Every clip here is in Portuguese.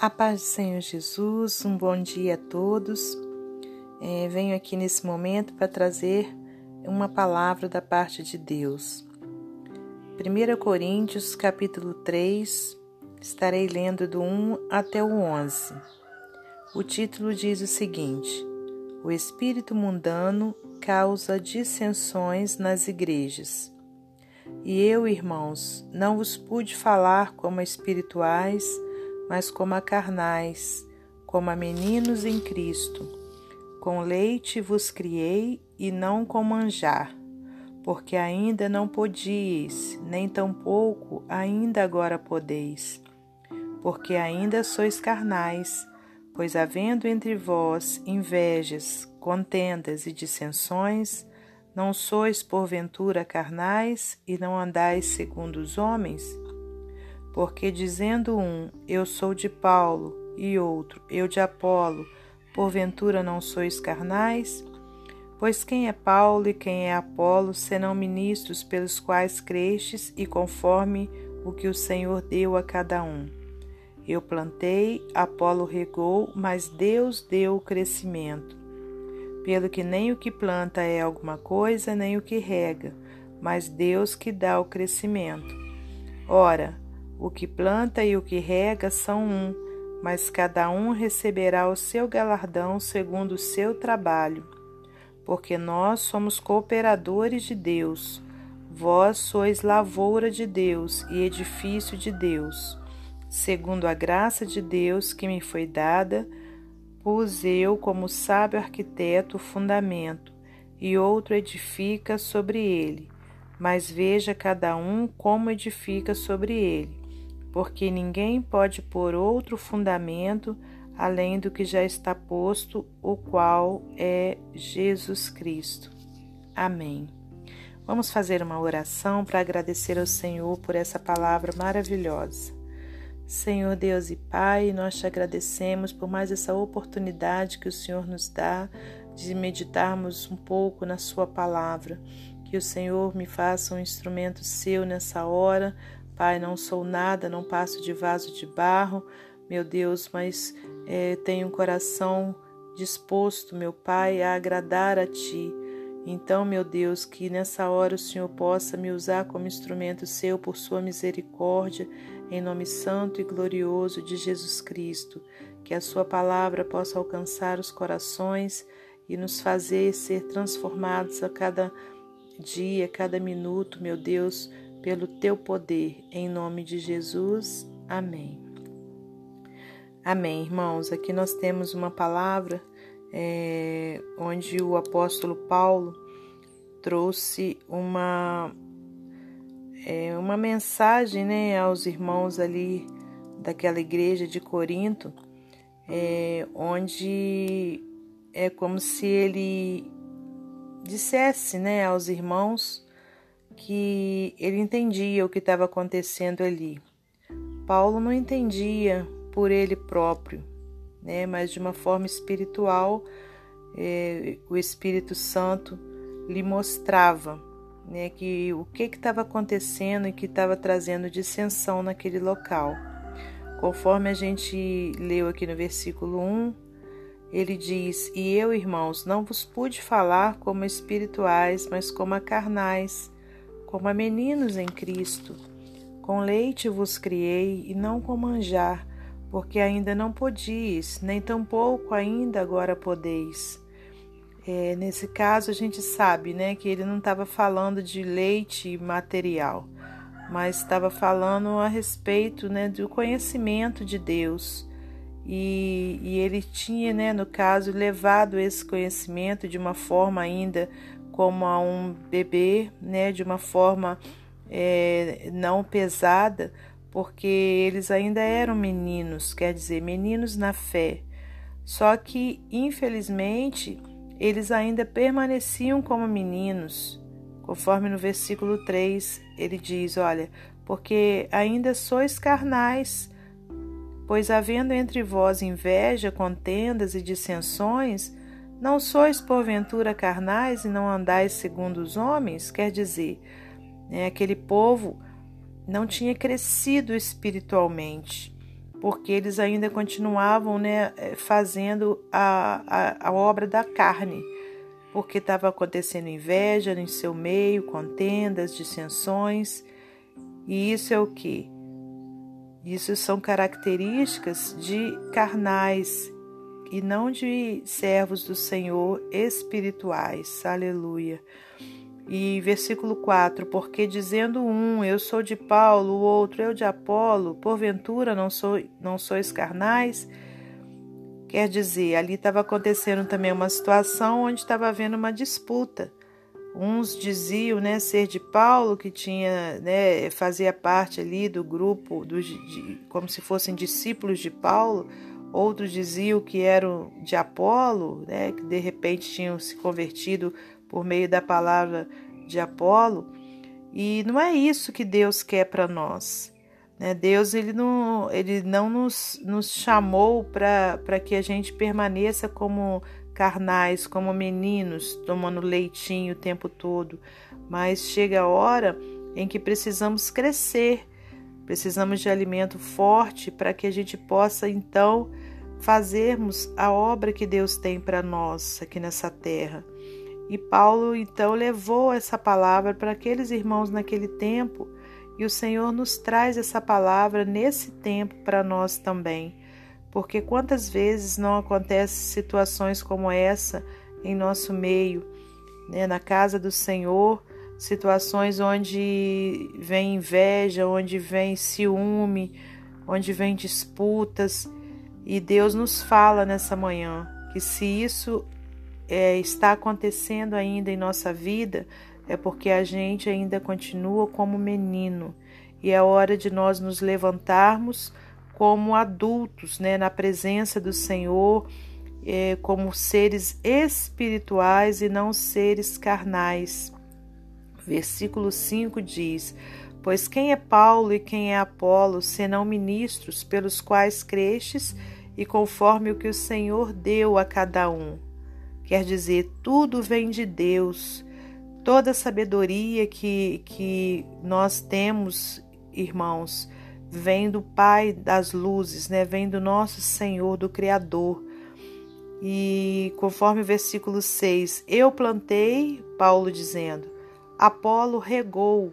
A paz do Senhor Jesus, um bom dia a todos. É, venho aqui nesse momento para trazer uma palavra da parte de Deus. 1 Coríntios, capítulo 3, estarei lendo do 1 até o 11. O título diz o seguinte: O espírito mundano causa dissensões nas igrejas. E eu, irmãos, não vos pude falar como espirituais, mas como a carnais, como a meninos em Cristo. Com leite vos criei e não com manjar, porque ainda não podíeis, nem tampouco ainda agora podeis. Porque ainda sois carnais, pois havendo entre vós invejas, contendas e dissensões, não sois porventura carnais e não andais segundo os homens? Porque dizendo um, eu sou de Paulo, e outro, eu de Apolo, porventura não sois carnais? Pois quem é Paulo e quem é Apolo, senão ministros pelos quais crestes e conforme o que o Senhor deu a cada um? Eu plantei, Apolo regou, mas Deus deu o crescimento. Pelo que nem o que planta é alguma coisa, nem o que rega, mas Deus que dá o crescimento. Ora, o que planta e o que rega são um, mas cada um receberá o seu galardão segundo o seu trabalho. Porque nós somos cooperadores de Deus. Vós sois lavoura de Deus e edifício de Deus. Segundo a graça de Deus que me foi dada, pus eu, como sábio arquiteto, o fundamento, e outro edifica sobre ele. Mas veja cada um como edifica sobre ele porque ninguém pode pôr outro fundamento além do que já está posto, o qual é Jesus Cristo. Amém. Vamos fazer uma oração para agradecer ao Senhor por essa palavra maravilhosa. Senhor Deus e Pai, nós te agradecemos por mais essa oportunidade que o Senhor nos dá de meditarmos um pouco na Sua palavra. Que o Senhor me faça um instrumento seu nessa hora Pai, não sou nada, não passo de vaso de barro, meu Deus, mas é, tenho um coração disposto, meu Pai, a agradar a Ti. Então, meu Deus, que nessa hora o Senhor possa me usar como instrumento seu por Sua misericórdia, em nome santo e glorioso de Jesus Cristo. Que a Sua palavra possa alcançar os corações e nos fazer ser transformados a cada dia, a cada minuto, meu Deus pelo teu poder, em nome de Jesus. Amém. Amém, irmãos. Aqui nós temos uma palavra é, onde o apóstolo Paulo trouxe uma é, uma mensagem né, aos irmãos ali daquela igreja de Corinto, é, onde é como se ele dissesse né, aos irmãos que ele entendia o que estava acontecendo ali. Paulo não entendia por ele próprio, né, mas de uma forma espiritual, é, o Espírito Santo lhe mostrava né, que o que estava acontecendo e que estava trazendo dissensão naquele local. Conforme a gente leu aqui no versículo 1, ele diz: E eu, irmãos, não vos pude falar como espirituais, mas como a carnais como a meninos em Cristo. Com leite vos criei e não com manjar, porque ainda não podis, nem tampouco ainda agora podeis. É, nesse caso, a gente sabe né, que ele não estava falando de leite material, mas estava falando a respeito né, do conhecimento de Deus. E, e ele tinha, né, no caso, levado esse conhecimento de uma forma ainda como a um bebê, né, de uma forma é, não pesada, porque eles ainda eram meninos, quer dizer, meninos na fé. Só que, infelizmente, eles ainda permaneciam como meninos. Conforme no versículo 3, ele diz: Olha, porque ainda sois carnais, pois havendo entre vós inveja, contendas e dissensões, não sois porventura carnais e não andais segundo os homens? Quer dizer, né, aquele povo não tinha crescido espiritualmente. porque eles ainda continuavam né, eh, fazendo a, a, a obra da carne, porque estava acontecendo inveja em seu meio, contendas, dissensões, e isso é o que? Isso são características de carnais e não de servos do Senhor espirituais. Aleluia. E versículo 4: Porque dizendo um, eu sou de Paulo, o outro, eu de Apolo, porventura não, sou, não sois carnais? Quer dizer, ali estava acontecendo também uma situação onde estava havendo uma disputa. Uns diziam né, ser de Paulo, que tinha, né, fazia parte ali do grupo, dos, de, como se fossem discípulos de Paulo. Outros diziam que eram de Apolo, né, que de repente tinham se convertido por meio da palavra de Apolo. E não é isso que Deus quer para nós. Né? Deus ele não, ele não nos, nos chamou para que a gente permaneça como carnais, como meninos, tomando leitinho o tempo todo. Mas chega a hora em que precisamos crescer, precisamos de alimento forte para que a gente possa então fazermos a obra que Deus tem para nós aqui nessa terra. E Paulo então levou essa palavra para aqueles irmãos naquele tempo, e o Senhor nos traz essa palavra nesse tempo para nós também. Porque quantas vezes não acontecem situações como essa em nosso meio, né? na casa do Senhor, situações onde vem inveja, onde vem ciúme, onde vem disputas, e Deus nos fala nessa manhã que se isso é, está acontecendo ainda em nossa vida é porque a gente ainda continua como menino e é hora de nós nos levantarmos como adultos, né, na presença do Senhor, é, como seres espirituais e não seres carnais. Versículo 5 diz: Pois quem é Paulo e quem é Apolo, senão ministros pelos quais crestes e conforme o que o Senhor deu a cada um? Quer dizer, tudo vem de Deus. Toda a sabedoria que, que nós temos, irmãos, vem do Pai das luzes, né? vem do nosso Senhor, do Criador. E conforme o versículo 6, eu plantei, Paulo dizendo, Apolo regou,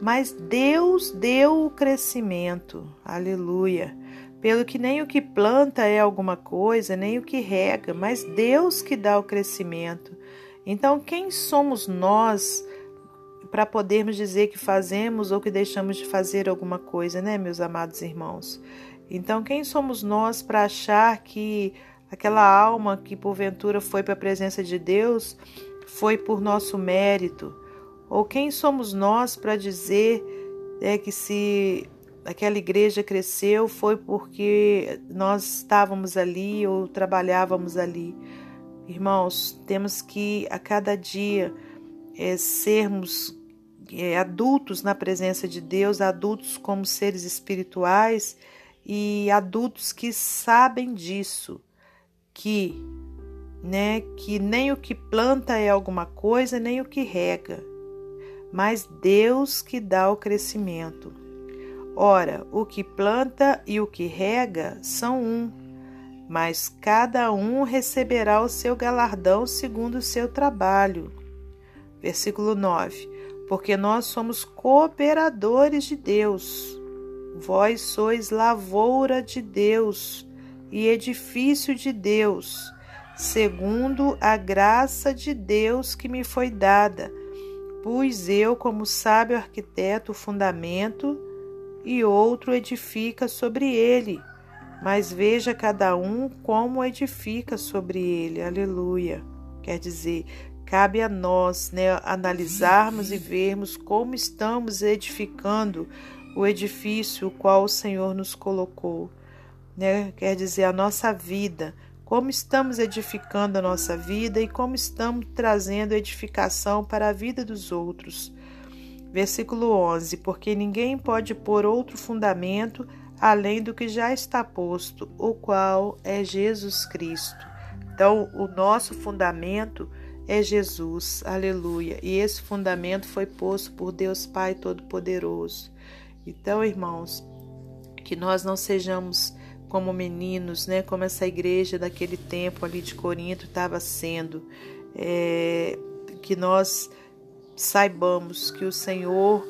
mas Deus deu o crescimento. Aleluia pelo que nem o que planta é alguma coisa, nem o que rega, mas Deus que dá o crescimento. Então, quem somos nós para podermos dizer que fazemos ou que deixamos de fazer alguma coisa, né, meus amados irmãos? Então, quem somos nós para achar que aquela alma que porventura foi para a presença de Deus foi por nosso mérito? Ou quem somos nós para dizer é, que se aquela igreja cresceu foi porque nós estávamos ali ou trabalhávamos ali. Irmãos, temos que a cada dia é, sermos é, adultos na presença de Deus, adultos como seres espirituais e adultos que sabem disso, que né, que nem o que planta é alguma coisa, nem o que rega, mas Deus que dá o crescimento. Ora, o que planta e o que rega são um, mas cada um receberá o seu galardão segundo o seu trabalho. Versículo 9: Porque nós somos cooperadores de Deus. Vós sois lavoura de Deus e edifício de Deus, segundo a graça de Deus que me foi dada. Pus eu, como sábio arquiteto, o fundamento e outro edifica sobre ele. Mas veja cada um como edifica sobre ele. Aleluia. Quer dizer, cabe a nós né, analisarmos e vermos como estamos edificando o edifício o qual o Senhor nos colocou. Né? Quer dizer, a nossa vida, como estamos edificando a nossa vida e como estamos trazendo edificação para a vida dos outros. Versículo 11: Porque ninguém pode pôr outro fundamento além do que já está posto, o qual é Jesus Cristo. Então, o nosso fundamento é Jesus, aleluia. E esse fundamento foi posto por Deus Pai Todo-Poderoso. Então, irmãos, que nós não sejamos como meninos, né? Como essa igreja daquele tempo ali de Corinto estava sendo. É, que nós saibamos que o Senhor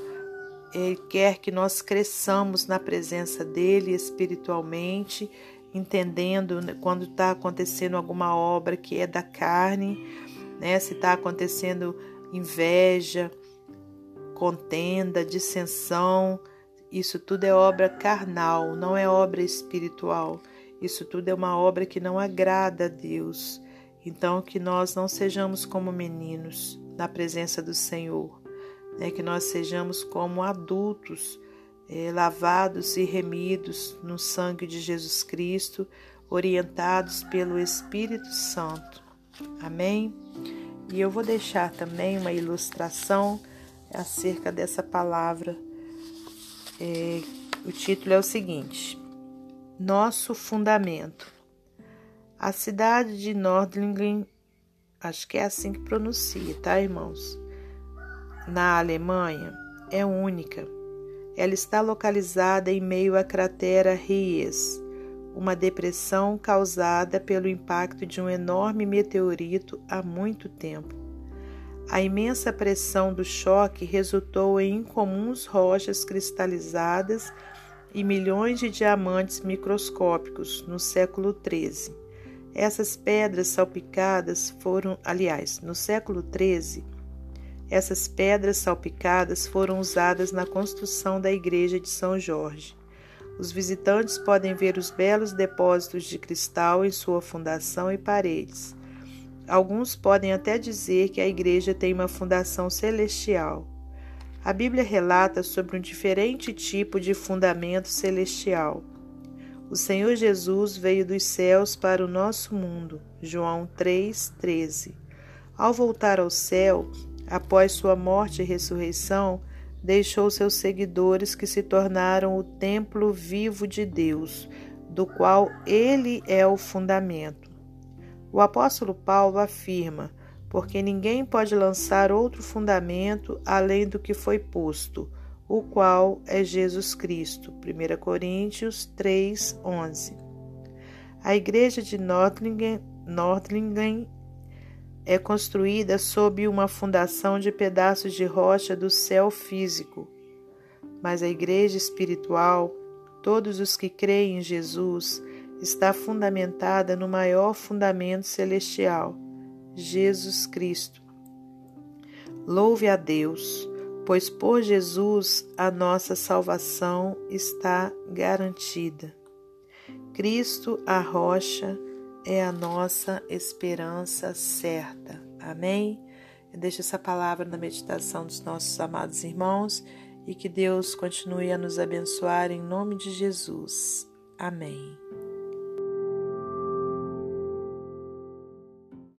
quer que nós cresçamos na presença dele espiritualmente, entendendo né, quando está acontecendo alguma obra que é da carne, né? Se está acontecendo inveja, contenda, dissensão, isso tudo é obra carnal, não é obra espiritual. Isso tudo é uma obra que não agrada a Deus. Então, que nós não sejamos como meninos na presença do Senhor, né? que nós sejamos como adultos, é, lavados e remidos no sangue de Jesus Cristo, orientados pelo Espírito Santo. Amém? E eu vou deixar também uma ilustração acerca dessa palavra. É, o título é o seguinte: Nosso Fundamento. A cidade de Nordlingen, acho que é assim que pronuncia, tá, irmãos? Na Alemanha, é única. Ela está localizada em meio à cratera Ries, uma depressão causada pelo impacto de um enorme meteorito há muito tempo. A imensa pressão do choque resultou em incomuns rochas cristalizadas e milhões de diamantes microscópicos no século XIII. Essas pedras salpicadas foram, aliás, no século XIII, essas pedras salpicadas foram usadas na construção da igreja de São Jorge. Os visitantes podem ver os belos depósitos de cristal em sua fundação e paredes. Alguns podem até dizer que a igreja tem uma fundação celestial. A Bíblia relata sobre um diferente tipo de fundamento celestial. O Senhor Jesus veio dos céus para o nosso mundo. João 3:13. Ao voltar ao céu, após sua morte e ressurreição, deixou seus seguidores que se tornaram o templo vivo de Deus, do qual ele é o fundamento. O apóstolo Paulo afirma: porque ninguém pode lançar outro fundamento além do que foi posto o qual é Jesus Cristo. 1 Coríntios 3, 11. A igreja de Nordlingen é construída sob uma fundação de pedaços de rocha do céu físico. Mas a igreja espiritual, todos os que creem em Jesus, está fundamentada no maior fundamento celestial, Jesus Cristo. Louve a Deus! pois por Jesus a nossa salvação está garantida. Cristo, a rocha, é a nossa esperança certa. Amém? Eu deixo essa palavra na meditação dos nossos amados irmãos e que Deus continue a nos abençoar em nome de Jesus. Amém.